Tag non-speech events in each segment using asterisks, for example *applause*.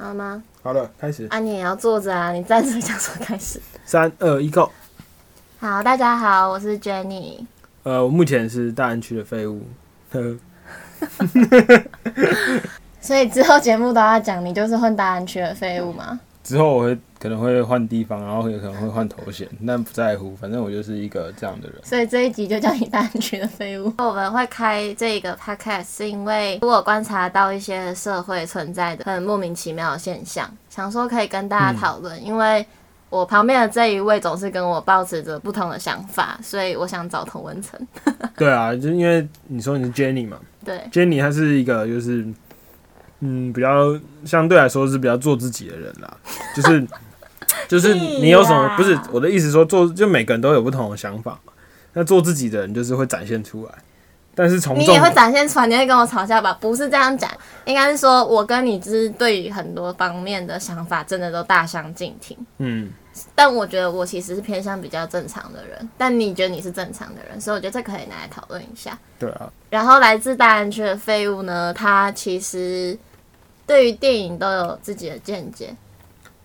好吗？好了，开始。啊，你也要坐着啊！你站着讲说开始。三二一，Go！好，大家好，我是 Jenny。呃，我目前是大安区的废物。呵，*laughs* 所以之后节目都要讲你就是混大安区的废物吗？之后我会可能会换地方，然后也可能会换头衔，但不在乎，反正我就是一个这样的人。所以这一集就叫你大安区的废物。我们会开这个 podcast 是因为我观察到一些社会存在的很莫名其妙的现象，想说可以跟大家讨论。因为我旁边的这一位总是跟我保持着不同的想法，所以我想找童文成。*laughs* 对啊，就因为你说你是 Jenny 嘛对，，Jenny 她是一个就是嗯比较相对来说是比较做自己的人啦，就是就是你有什么不是我的意思说做就每个人都有不同的想法嘛，那做自己的人就是会展现出来，但是从众你也会展现出来，你会跟我吵架吧？不是这样讲，应该是说我跟你就是对于很多方面的想法真的都大相径庭。嗯但我觉得我其实是偏向比较正常的人，但你觉得你是正常的人，所以我觉得这可以拿来讨论一下。对啊，然后来自大安区的废物呢，他其实对于电影都有自己的见解。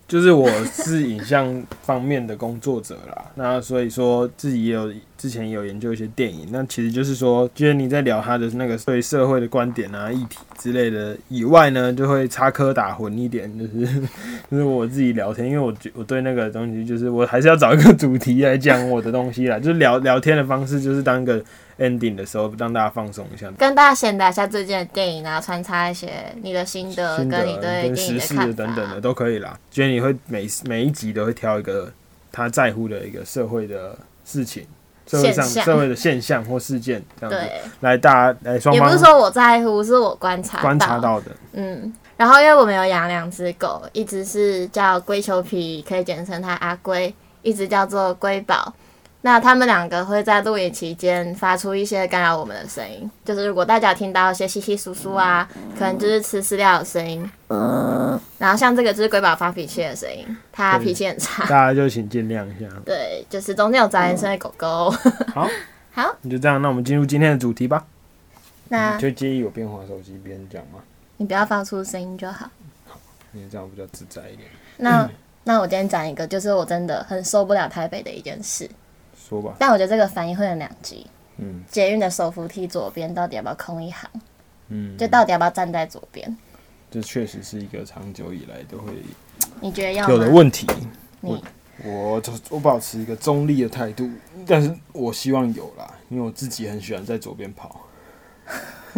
就是我是影像方面的工作者啦，那所以说自己也有之前也有研究一些电影，那其实就是说，就是你在聊他的那个对社会的观点啊、议题之类的以外呢，就会插科打诨一点，就是 *laughs* 就是我自己聊天，因为我觉我对那个东西就是我还是要找一个主题来讲我的东西啦，就是聊聊天的方式，就是当一个 ending 的时候让大家放松一下。跟大家闲聊一下最近的电影啊，穿插一些你的心得跟你对跟电影的看。等等的都可以啦。觉得你会每每一集都会挑一个他在乎的一个社会的事情，社会上社会的现象或事件这样子，来大家来双方也不是说我在乎，是我观察观察到的。嗯，然后因为我们有养两只狗，一只是叫龟球皮，可以简称它阿龟；一只叫做龟宝。那他们两个会在录影期间发出一些干扰我们的声音，就是如果大家听到一些稀稀疏疏啊，可能就是吃饲料的声音。然后像这个就是龟宝发脾气的声音，它脾气很差。大家就请见谅一下。*laughs* 对，就是中间有杂音声的狗狗。好，*laughs* 好，那就这样，那我们进入今天的主题吧。那就介意我边滑手机边讲吗？你不要发出声音就好。好，你这样比较自在一点。那那我今天讲一个，就是我真的很受不了台北的一件事。说吧，但我觉得这个反应会很两极。嗯捷运的手扶梯左边到底要不要空一行？嗯，就到底要不要站在左边？这确实是一个长久以来都会你觉得要有的吗？问题。你我我保持一个中立的态度，但是我希望有啦，因为我自己很喜欢在左边跑，*laughs*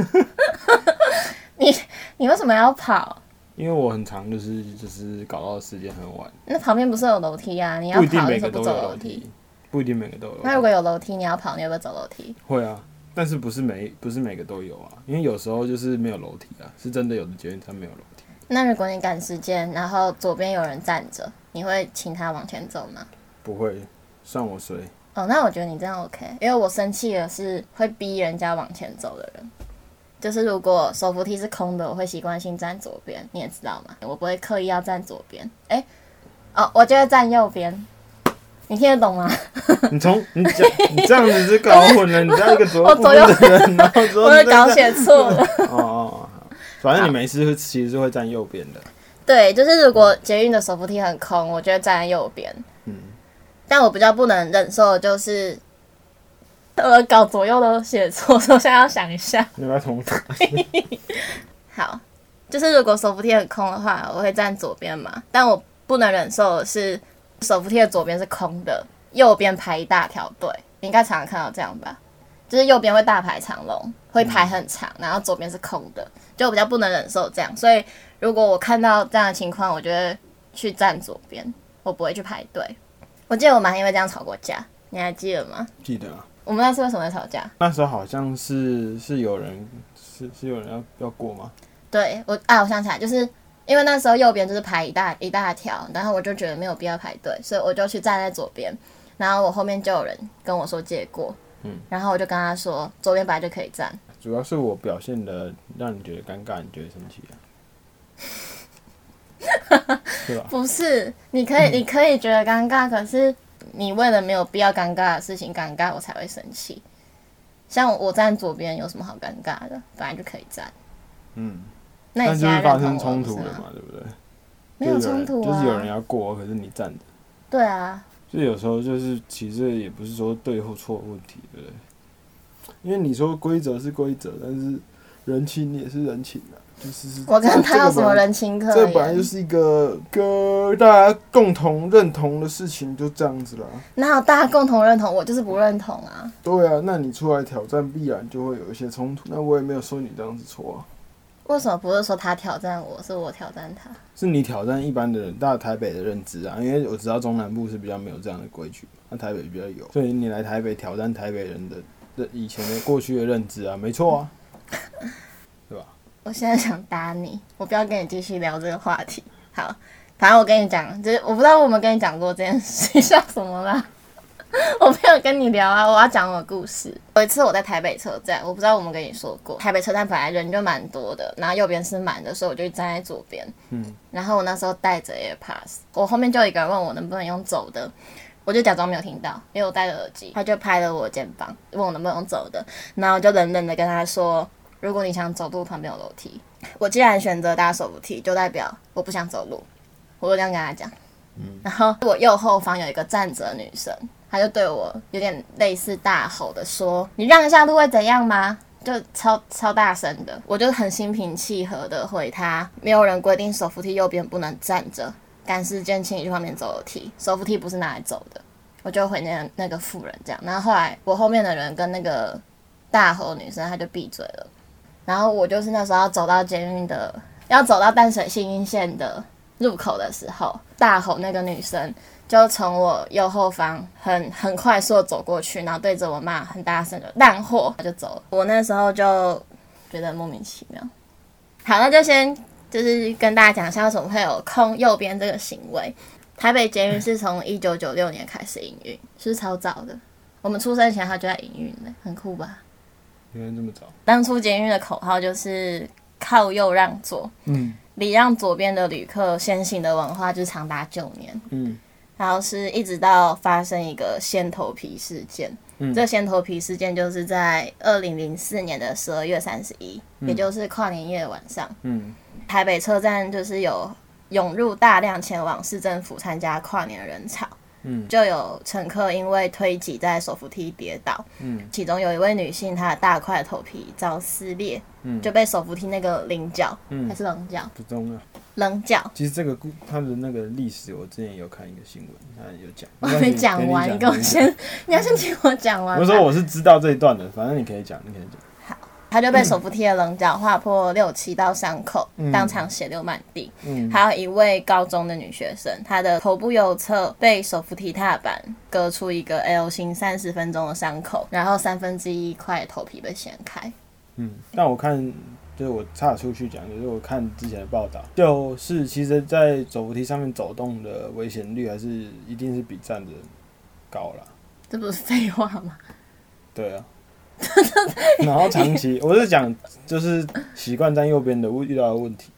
你你为什么要跑？因为我很常就是就是搞到时间很晚，那旁边不是有楼梯啊？你要跑的时候不走楼梯？不一定每个都有。那如果有楼梯，你要跑，你要不要走楼梯？会啊，但是不是每不是每个都有啊，因为有时候就是没有楼梯啊，是真的有的捷运站没有楼梯。那如果你赶时间，然后左边有人站着，你会请他往前走吗？不会，算我衰。哦，那我觉得你这样 OK，因为我生气的是会逼人家往前走的人。就是如果手扶梯是空的，我会习惯性站左边，你也知道嘛，我不会刻意要站左边。哎、哦，我就会站右边，你听得懂吗？*laughs* 你从你讲你这样子是搞混了，你在一个左部 *laughs* 我左右分的人，然后说 *laughs* 我会搞写错了。哦反正你每次其实是会站右边的。对，就是如果捷运的手扶梯很空，我就会站在右边。嗯，但我比较不能忍受的就是，呃，搞左右都写错，所以我现在要想一下。你要重打？好，就是如果手扶梯很空的话，我会站左边嘛。但我不能忍受的是手扶梯的左边是空的，右边排一大条队。你应该常常看到这样吧？就是右边会大排长龙，会排很长，然后左边是空的，就我比较不能忍受这样。所以如果我看到这样的情况，我就会去站左边，我不会去排队。我记得我们还因为这样吵过架，你还记得吗？记得啊，我们那次为什么会吵架？那时候好像是是有人是是有人要要过吗？对我啊，我想起来，就是因为那时候右边就是排一大一大条，然后我就觉得没有必要排队，所以我就去站在左边。然后我后面就有人跟我说借过，嗯，然后我就跟他说左边本来就可以站，主要是我表现的让你觉得尴尬，你觉得生气啊，*laughs* 对吧？不是，你可以你可以觉得尴尬，可是你为了没有必要尴尬的事情尴尬，我才会生气。像我站左边有什么好尴尬的？本来就可以站。嗯，那但就是发生冲？突了嘛，对不对？没有冲突啊。就是有人要过，可是你站着。对啊，就有时候就是其实也不是说对或错问题，对不对？因为你说规则是规则，但是人情也是人情啊。就是我跟他有什么人？人情可这本来就？是一个个大家共同认同的事情，就这样子啦。哪有大家共同认同？我就是不认同啊。对啊，那你出来挑战，必然就会有一些冲突。那我也没有说你这样子错啊，为什么不是说他挑战我，是我挑战他？是你挑战一般的人，大台北的认知啊。因为我知道中南部是比较没有这样的规矩，那台北比较有，所以你来台北挑战台北人的的以前的过去的认知啊，没错啊，*laughs* 对吧？我现在想打你，我不要跟你继续聊这个话题。好，反正我跟你讲，就是我不知道我有没有跟你讲过这件事，你 *laughs* 笑什么啦？*laughs* 我没有跟你聊啊，我要讲我的故事。有一次我在台北车站，我不知道我们跟你说过，台北车站本来人就蛮多的，然后右边是满的，所以我就站在左边。嗯，然后我那时候戴着 AirPods，我后面就有一个人问我能不能用走的，我就假装没有听到，因为我戴着耳机，他就拍了我肩膀，问我能不能用走的，然后我就冷冷的跟他说，如果你想走路，旁边有楼梯。我既然选择搭手扶梯，就代表我不想走路，我就这样跟他讲。嗯然后我右后方有一个站着的女生，他就对我有点类似大吼的说：“你让一下路会怎样吗？”就超超大声的，我就很心平气和的回他：“没有人规定手扶梯右边不能站着，赶时间请你去旁边走楼梯，手扶梯不是拿来走的。”我就回那那个妇人这样，然后后来我后面的人跟那个大吼女生，她就闭嘴了。然后我就是那时候要走到监狱的，要走到淡水新运线的入口的时候，大吼那个女生就从我右后方很很快速的走过去，然后对着我骂很大声的烂货，他就走了。我那时候就觉得莫名其妙。好，那就先就是跟大家讲一下为什么会有空右边这个行为。台北捷运是从一九九六年开始营运，是超早的。我们出生前它就在营运了，很酷吧？原来这么早。当初捷运的口号就是靠右让座，嗯礼让左边的旅客先行的文化，就是长达九年。嗯然后是一直到发生一个先头皮事件。嗯这先头皮事件就是在二零零四年的十二月三十一，也就是跨年夜的晚上，嗯台北车站就是有涌入大量前往市政府参加跨年的人潮。嗯就有乘客因为推挤在手扶梯跌倒，嗯其中有一位女性，她的大块头皮遭撕裂，嗯就被手扶梯那个棱角、嗯还，是棱角，不重要。棱角，其实这个故他的那个历史，我之前有看一个新闻，他有讲。我还没讲完，你跟我先，*laughs* 你要先听我讲完。我说我是知道这一段的，反正你可以讲，你可以讲。好他就被手扶梯的棱角划破六七道伤口，嗯当场血流满地。嗯还有一位高中的女学生，她的头部右侧被手扶梯踏板割出一个 L 型三十分钟的伤口，然后三分之一块头皮被掀开。嗯，但我看就是我岔出去讲，就是我看之前的报道，就是其实，在走扶梯上面走动的危险率还是一定是比站着高啦。这不是废话吗？对啊。*laughs* 然后长期，我是讲就是习惯站右边的遇到的问题，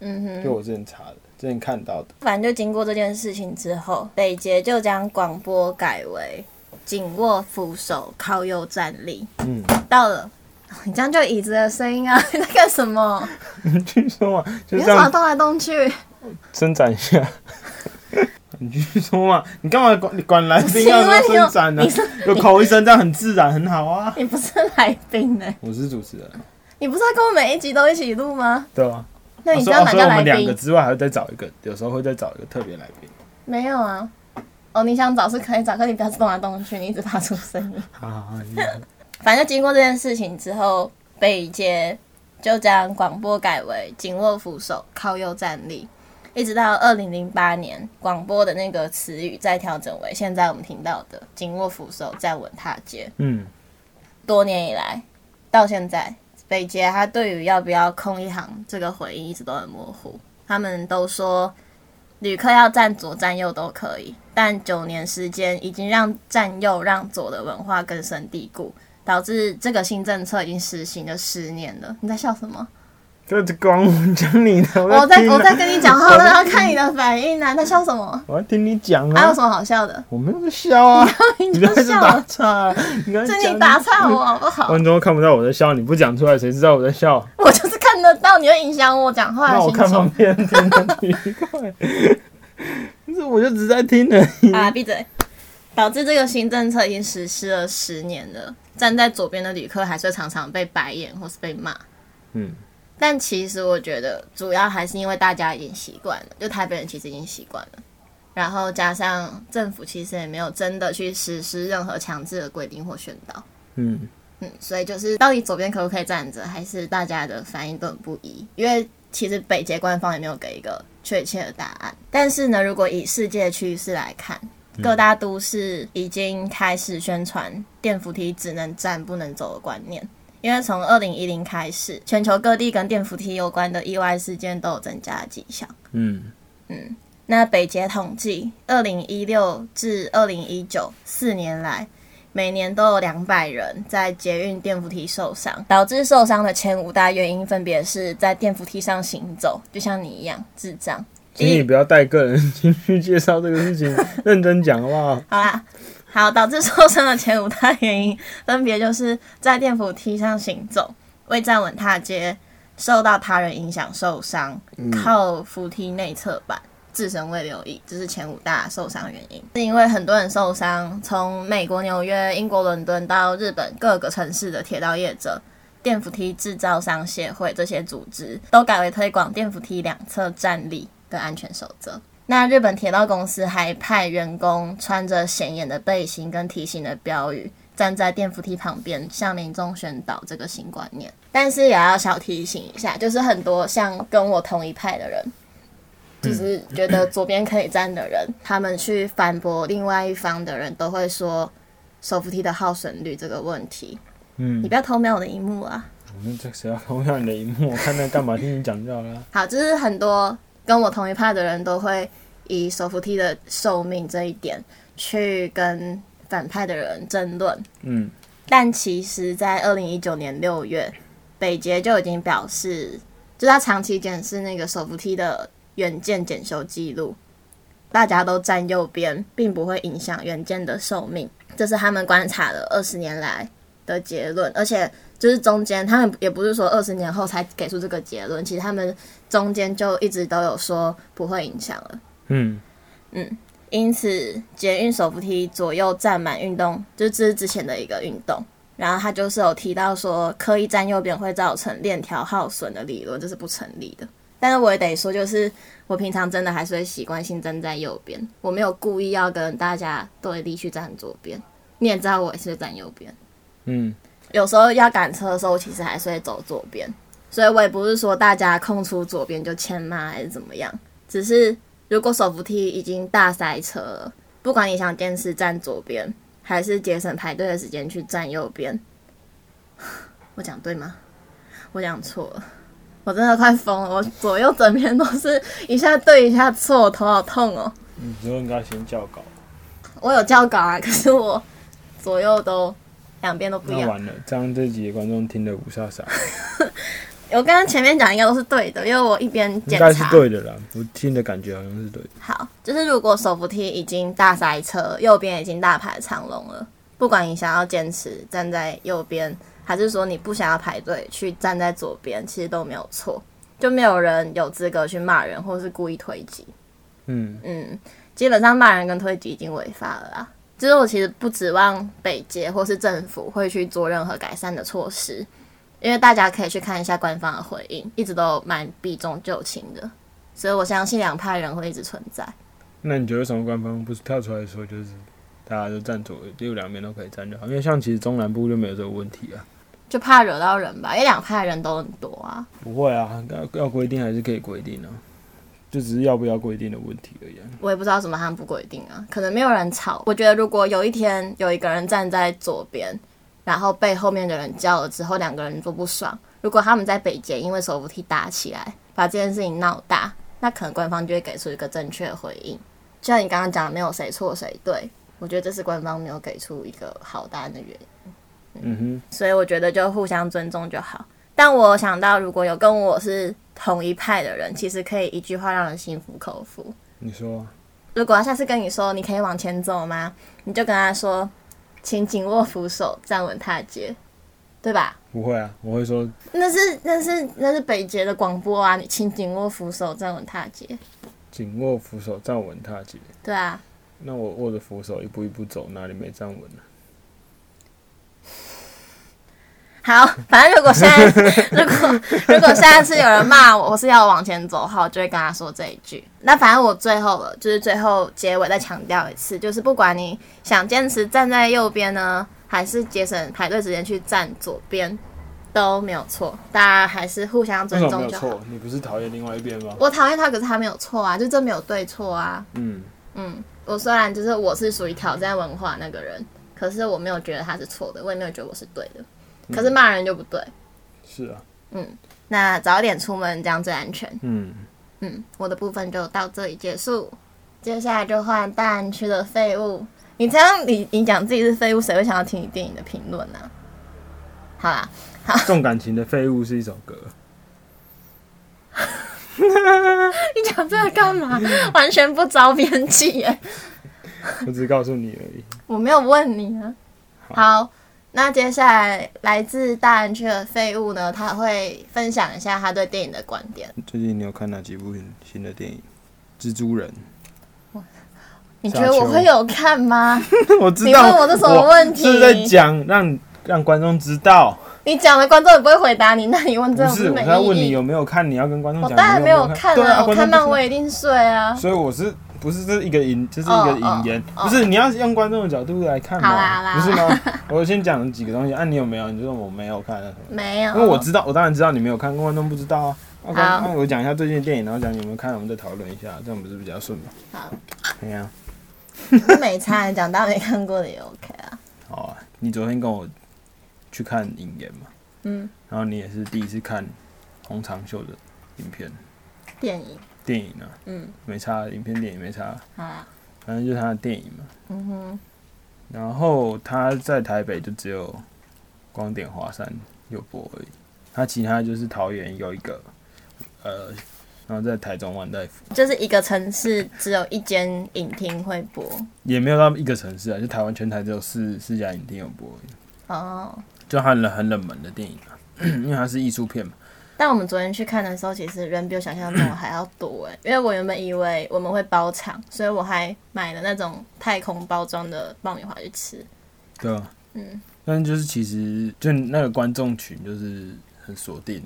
嗯哼，就我之前查的，之前看到的。反正就经过这件事情之后，北捷就将广播改为紧握扶手，靠右站立。嗯，到了，*laughs* 你这样就椅子的声音啊！*laughs* 你在干什么？你继续说嘛，就你这样动来动去？伸展一下。*laughs* 你继续说嘛，你干嘛管你管来宾要说因为你有伸展呢？有口一声，这样很自然，很好啊。你不是来宾呢、我是主持人，你不是要跟我每一集都一起录吗？对啊。那你所以哦所以我这样哪叫来们两个宾？之外还会再找一个，有时候会再找一个特别来宾。没有啊。哦，你想找是可以找，可你不要动来动去，你一直发出声音。好好好，你反正经过这件事情之后，北捷就将广播改为紧握扶手，靠右站立，一直到二零零八年，广播的那个词语再调整为现在我们听到的紧握扶手，站稳踏阶。嗯多年以来，到现在，北捷他对于要不要空一行这个回应一直都很模糊。他们都说旅客要站左站右都可以，但九年时间已经让站右让左的文化根深蒂固，导致这个新政策已经实行了十年了。你在笑什么？这这光讲你的，我在我在跟你讲话，然后看你的反应呢、在笑什么？我要听你讲啊还有什。么好笑的？我没有在笑啊，你在这打，岔是你打岔我好不好？观众看不到我在笑，你不讲出来，谁知道我在笑？我就是看看得到，你会影响我讲话的心那我看方情。便听得奇怪。不是，我就只在听而已。啊，闭嘴！导致这个新政策已经实施了十年了，站在左边的旅客还是常常被白眼或是被骂。嗯，但其实我觉得主要还是因为大家已经习惯了，就台北人其实已经习惯了，然后加上政府其实也没有真的去实施任何强制的规定或宣导。嗯，嗯，所以就是到底左边可不可以站着，还是大家的反应都很不一，因为其实北捷官方也没有给一个确切的答案。但是呢，如果以世界趋势来看，各大都市已经开始宣传电扶梯只能站不能走的观念。因为从二零一零开始，全球各地跟电扶梯有关的意外事件都有增加的迹象。嗯，那北捷统计，二零一六至二零一九四年来，每年都有两百人在捷运电扶梯受伤，导致受伤的前五大原因分别是在电扶梯上行走，就像你一样智障。请你不要带个人 *laughs* 情绪介绍这个事情，认真讲好不好？好啦，好，导致受伤的前五大原因分别就是在电扶梯上行走、未站稳踏阶、受到他人影响受伤、靠扶梯内侧板、自身未留意，这是前五大受伤原因。是因为很多人受伤，从美国纽约、英国伦敦到日本各个城市的铁道业者。电扶梯制造商协会这些组织都改为推广电扶梯两侧站立的安全守则。那日本铁道公司还派员工穿着显眼的背心跟提醒的标语，站在电扶梯旁边向民众宣导这个新观念。但是也要小提醒一下，就是很多像跟我同一派的人，就是觉得左边可以站的人，他们去反驳另外一方的人，都会说手扶梯的耗损率这个问题。嗯你，不要偷瞄我的荧幕啊！我们这谁要偷瞄你的荧幕？我看那干嘛？听你讲就好了。好，就是很多跟我同一派的人都会以手扶梯的寿命这一点去跟反派的人争论。嗯但其实，在二零一九年六月，北捷就已经表示，就是他长期检视那个手扶梯的原件检修记录，大家都站右边，并不会影响原件的寿命，这是他们观察了二十年来的结论。而且，就是中间他们也不是说二十年后才给出这个结论，其实他们中间就一直都有说不会影响了。嗯嗯因此，捷运手扶梯左右站满运动，就是这是之前的一个运动。然后他就是有提到说，刻意站右边会造成链条耗损的理论，这是不成立的。但是我也得说，就是我平常真的还是会习惯性站在右边，我没有故意要跟大家对立去站左边。你也知道我也是站右边，嗯有时候要赶车的时候，其实还是会走左边。所以我也不是说大家空出左边就欠骂还是怎么样，只是如果手扶梯已经大塞车了，不管你想坚持站左边，还是节省排队的时间去站右边，*sighs* 我讲对吗？我讲错了，我真的快疯了，我左右整边都是一下对一下错，我头好痛哦。嗯，之后应该先校稿。我有校稿啊，可是我左右都两边都不一样。完了，这样这集的观众听得不飒飒，*laughs* 我刚刚前面讲应该都是对的，因为我一边应该是检查。对的啦。我听的感觉好像是对的。好，就是如果手扶梯已经大塞车，右边已经大排长龙了，不管你想要坚持站在右边，还是说你不想要排队去站在左边，其实都没有错，就没有人有资格去骂人或是故意推挤。嗯嗯，基本上骂人跟推挤已经违法了啦。就是我其实不指望北捷或是政府会去做任何改善的措施，因为大家可以去看一下官方的回应，一直都蛮避重就轻的，所以我相信两派人会一直存在。那你觉得为什么官方不是跳出来说，就是大家都站左右两边都可以站就好？因为像其实中南部就没有这个问题啊。就怕惹到人吧，因为两派人都很多啊。不会啊，要要规定还是可以规定啊，就只是要不要规定的问题而已、啊。我也不知道什么他们不规定啊，可能没有人吵。我觉得如果有一天有一个人站在左边，然后被后面的人叫了之后，两个人都不爽，如果他们在北捷因为手扶梯打起来，把这件事情闹大，那可能官方就会给出一个正确的回应。就像你刚刚讲的，没有谁错谁对，我觉得这是官方没有给出一个好答案的原因。嗯哼所以我觉得就互相尊重就好。但我想到，如果有跟我是同一派的人，其实可以一句话让人心服口服。你说啊，如果他下次跟你说你可以往前走吗？你就跟他说，请紧握扶手，站稳踏阶，对吧？不会啊，我会说那是那是那是北捷的广播啊，你请紧握扶手，站稳踏阶。紧握扶手，站稳踏阶。对啊，那我握着扶手一步一步走，哪里没站稳呢？好，反正如果现在如果如果下一次有人骂我，我是要往前走的话，我就会跟他说这一句。那反正我最后了，就是最后结尾再强调一次，就是不管你想坚持站在右边呢，还是节省排队时间去站左边，都没有错，大家还是互相尊重就？你不是讨厌另外一边吗？我讨厌他，可是他没有错啊，就这没有对错啊。嗯，嗯，我虽然就是我是属于挑战文化那个人，可是我没有觉得他是错的，我也没有觉得我是对的。可是骂人就不对。是啊，嗯那早点出门，这样最安全。嗯，嗯，我的部分就到这里结束，接下来就换大安区的废物。你这样，你你讲自己是废物，谁会想要听你电影的评论呢？好啦，好重感情的废物是一首歌，*laughs* 你讲这个干嘛？完全不着边际耶！*laughs* 我只是告诉你而已。我没有问你啊。好，那接下来来自大安区的废物呢，他会分享一下他对电影的观点。最近你有看哪几部新的电影？蜘蛛人，你觉得我会有看吗？*laughs* 我知道。你问我这什么问题我是在讲让让观众知道，你讲了观众也不会回答你，那你问这不是我种没在问你。有没有看，你要跟观众讲。我当然没有看啊，看了，我看漫威一定睡啊。所以我是不是这是一个引，这是一个引言，不是你要用观众的角度来看嘛，不是吗？*laughs* 我先讲几个东西，啊，你有没有？你就说我没有看啊什么？没有，因为我知道，我当然知道你没有看，观众不知道啊。那好那我讲一下最近的电影，然后讲你有没有看，我们再讨论一下，这样不是比较顺吗？好，对呀，没差，讲到没看过的也 OK 啊。好 *laughs* 啊，你昨天跟我去看影言嘛，嗯，然后你也是第一次看洪长秀的影片电影，电影啊，嗯，没差，影片电影没差，好啦，反正就是他的电影嘛。嗯哼，然后他在台北就只有光点华山有播而已，他其他就是桃园有一个，呃，然后在台中万代福。就是一个城市只有一间影厅会播？也没有到一个城市啊，就台湾全台只有四四家影厅有播而已，哦。就很冷很冷门的电影啊，*clears throat* 因为它是艺术片嘛。但我们昨天去看的时候，其实人比我想象中的还要多哎，*laughs* 因为我原本以为我们会包场，所以我还买了那种太空包装的爆米花去吃。对啊，嗯，但就是其实就那个观众群就是很锁定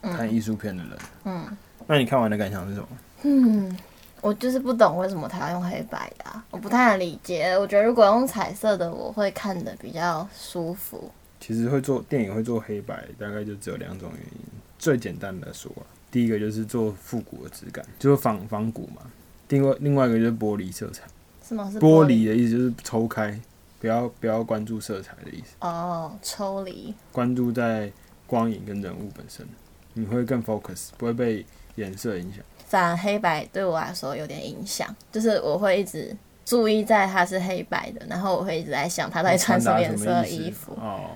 看艺术片的人。嗯那你看完的感想是什么？嗯，我就是不懂为什么他要用黑白的啊、我不太能理解。我觉得如果用彩色的，我会看的比较舒服。其实会做电影会做黑白，大概就只有两种原因。最简单的说、啊，第一个就是做复古的质感，就是仿仿古嘛。另外另外一个就是玻璃色彩，什么是玻璃？璃的意思就是抽开，不要不要关注色彩的意思，哦，抽离。关注在光影跟人物本身，你会更 focus，不会被颜色影响。反而黑白对我来说有点影响，就是我会一直注意在它是黑白的，然后我会一直在想他到底穿什么颜色的衣服。哦。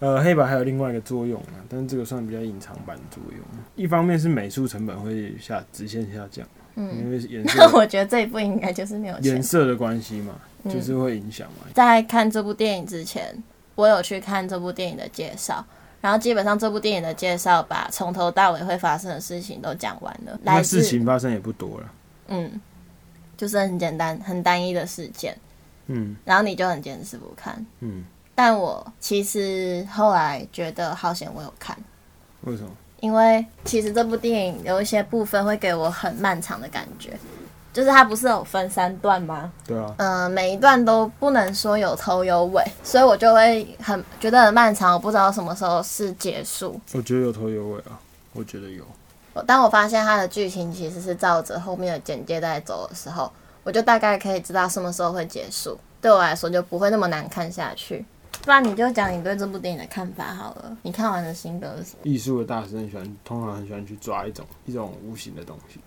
呃，黑白还有另外一个作用啊，但是这个算比较隐藏版的作用。一方面是美术成本会下直线下降，嗯，因为颜 *laughs* 那色我觉得这一部应该就是没有颜。色的关系嘛，嗯就是会影响嘛。在看这部电影之前，我有去看这部电影的介绍，然后基本上这部电影的介绍把从头到尾会发生的事情都讲完了。那事情发生也不多了，嗯，就是很简单、很单一的事件，嗯然后你就很坚持不看。嗯，但我其实后来觉得好险我有看，为什么？因为其实这部电影有一些部分会给我很漫长的感觉，就是它不是有分三段吗？对啊，嗯、每一段都不能说有头有尾，所以我就会很觉得很漫长，我不知道什么时候是结束。我觉得有头有尾啊，我觉得有。我当我发现它的剧情其实是照着后面的简介在走的时候，我就大概可以知道什么时候会结束，对我来说就不会那么难看下去。不然你就讲你对这部电影的看法好了，你看完的心得是什么？艺术的大师很喜欢，通常很喜欢去抓一种一种无形的东西，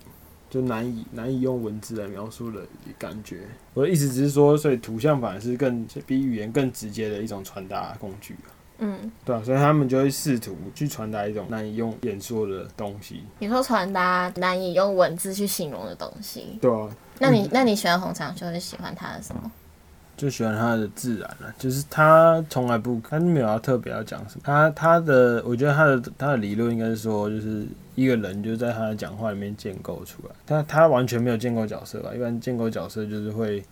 就难以难以用文字来描述的感觉。我的意思只是说，所以图像反而是更比语言更直接的一种传达工具啊。嗯，对啊，所以他们就会试图去传达一种难以用演说的东西。你说传达难以用文字去形容的东西，对啊，那你那你喜欢洪长秀，是喜欢他的什么？就喜欢他的自然了、就是他从来不，他没有要特别要讲什么。他他的，我觉得他的他的理论应该是说，就是一个人就在他的讲话里面建构出来。但他完全没有建构角色吧？一般建构角色就是会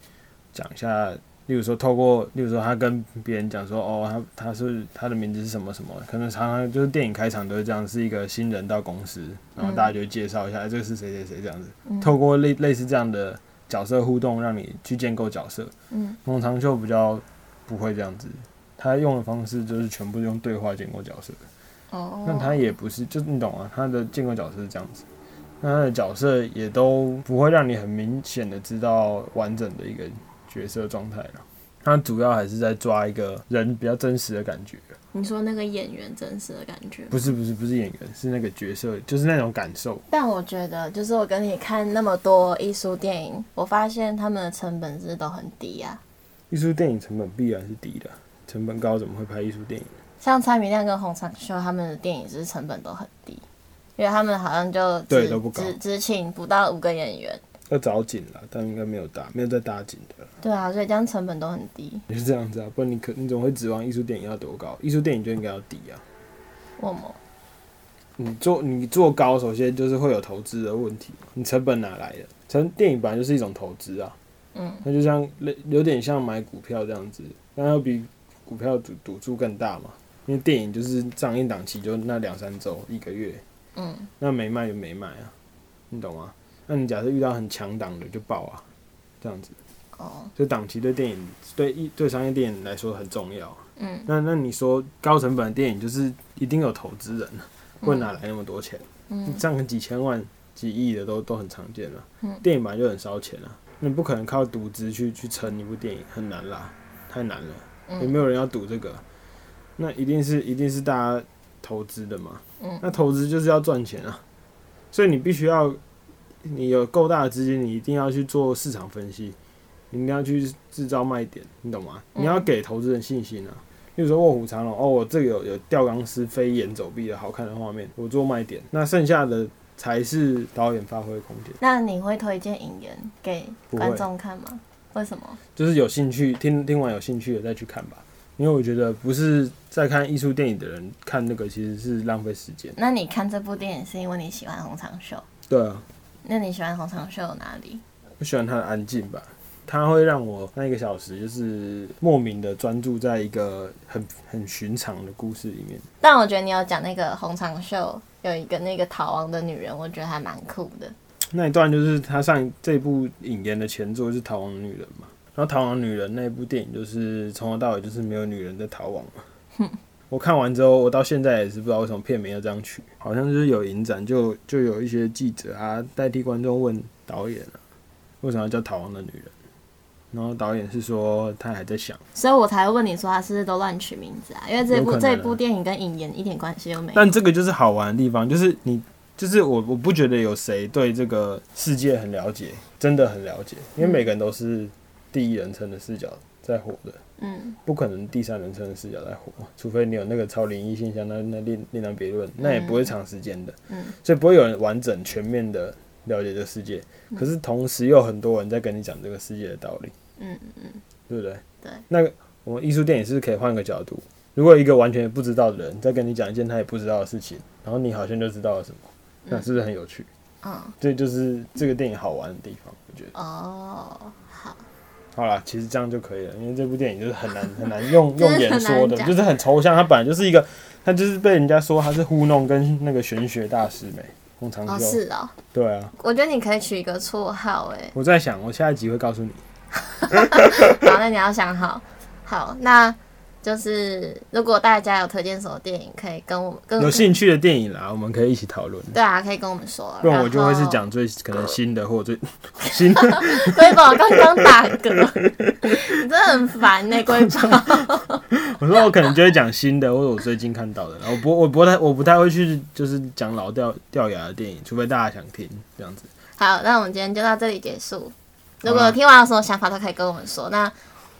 讲一下，例如说透过，例如说他跟别人讲说，哦，他他是他的名字是什么什么，可能常常就是电影开场都是这样，是一个新人到公司，然后大家就介绍一下，哎这个是谁谁谁这样子，透过类类似这样的角色互动，让你去建构角色。嗯，农长秀比较不会这样子，他用的方式就是全部用对话建构角色。哦，那他也不是，就是你懂啊，他的建构角色是这样子，那他的角色也都不会让你很明显的知道完整的一个角色状态了。他主要还是在抓一个人比较真实的感觉，你说那个演员真实的感觉，不是不是不是演员，是那个角色，就是那种感受。但我觉得，就是我跟你看那么多艺术电影，我发现他们的成本是都很低啊。艺术电影成本必然是低的，成本高怎么会拍艺术电影？像蔡明亮跟洪长秀他们的电影是成本都很低，因为他们好像就只对都不高只只请不到五个演员。要找紧了，但应该没有搭，没有再搭紧的了。对啊，所以这样成本都很低。也是这样子啊，不然你可你怎么会指望艺术电影要多高？艺术电影就应该要低啊。为什么？你做你做高，首先就是会有投资的问题，你成本哪来的？成电影本来就是一种投资啊，嗯，那就像类有点像买股票这样子，那要比股票赌赌注更大嘛，因为电影就是上映档期就那两三周一个月，嗯，那没卖就没卖啊，你懂吗？那你假设遇到很强档的就爆啊，这样子，哦，就档期对电影对一对商业电影来说很重要。嗯，那那你说高成本的电影就是一定有投资人，不然哪来那么多钱？嗯，上个几千万、几亿的都都很常见了。嗯电影本来就很烧钱啊，那你不可能靠赌资去去撑一部电影，很难啦，太难了。嗯有没有人要赌这个？那一定是一定是大家投资的嘛。嗯那投资就是要赚钱啊，所以你必须要，你有够大的资金，你一定要去做市场分析，你一定要去制造卖点，你懂吗？嗯你要给投资人信心啊。比如说《卧虎藏龙》，哦，我这个有有吊钢丝飞檐走壁的好看的画面，我做卖点，那剩下的才是导演发挥空间。那你会推荐影言给观众看吗？为什么？就是有兴趣听听完有兴趣的再去看吧，因为我觉得不是在看艺术电影的人看那个其实是浪费时间。那你看这部电影是因为你喜欢洪长秀？对啊，那你喜欢洪长秀哪里？我喜欢它的安静吧，它会让我那一个小时就是莫名的专注在一个很很寻常的故事里面。但我觉得你要讲那个洪长秀有一个那个逃亡的女人，我觉得还蛮酷的。那一段就是他上这部影言的前作是《逃亡的女人》嘛，然后《逃亡的女人》那部电影就是从头到尾就是没有女人在逃亡嘛。*laughs* 我看完之后，我到现在也是不知道为什么片名要这样取，好像就是有影展就就有一些记者啊代替观众问导演啊，为什么要叫《逃亡的女人》？然后导演是说他还在想，所以我才会问你说他是不是都乱取名字啊？因为这部这部电影跟影言一点关系都没有。但这个就是好玩的地方，就是你，就是我，我不觉得有谁对这个世界很了解，真的很了解，因为每个人都是第一人称的视角在活的，嗯。不可能第三人称的视角在活，除非你有那个超灵异现象，那那另另当别论，那也不会长时间的，嗯。所以不会有人完整全面的了解这个世界，可是同时又有很多人在跟你讲这个世界的道理，嗯嗯。嗯对不对？对。那个我们艺术电影是不是可以换个角度？如果一个完全不知道的人在跟你讲一件他也不知道的事情，然后你好像就知道了什么，那是不是很有趣？嗯。这就是这个电影好玩的地方，我觉得。哦，好，好了，其实这样就可以了，因为这部电影就是很难 *laughs* 很难用用演说的，就是很抽象。它本来就是一个，它就是被人家说它是糊弄跟那个玄学大师没通常哦。是哦，对啊，我觉得你可以取一个绰号哎。我在想，我下一集会告诉你。*laughs* 好，那你要想好。好，那就是如果大家有推荐什么电影，可以跟我们跟有兴趣的电影啦，我们可以一起讨论。对啊，可以跟我们说。不然我就会是讲最可能新的或最 *laughs* 新的。瑰宝刚刚打嗝，你真的很烦呢、*laughs* 瑰宝。*laughs* 我说我可能就会讲新的或者我最近看到的，我不我不太我不太会去就是讲老掉掉牙的电影，除非大家想听这样子。好，那我们今天就到这里结束。如果听完有什么想法，都可以跟我们说。那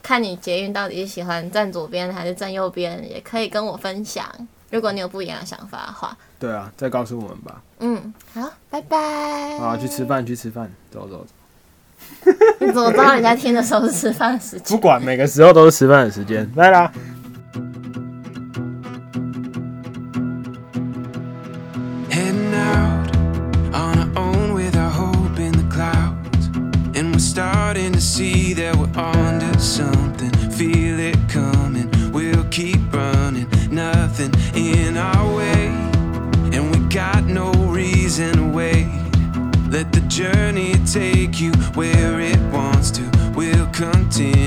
看你捷运到底是喜欢站左边还是站右边，也可以跟我分享。如果你有不一样的想法的话，对啊，再告诉我们吧。嗯，好，拜拜。好，去吃饭，去吃饭，走走走。*laughs* 你怎么知道人家听的时候是吃饭的时间？不管每个时候都是吃饭的时间，拜啦。Heading out on our own with our hope in the clouds. And we're starting to see that we're onto something. Feel it coming, we'll keep running. Nothing in our way. And we got no reason to wait. Let the journey take you where it wants to. We'll continue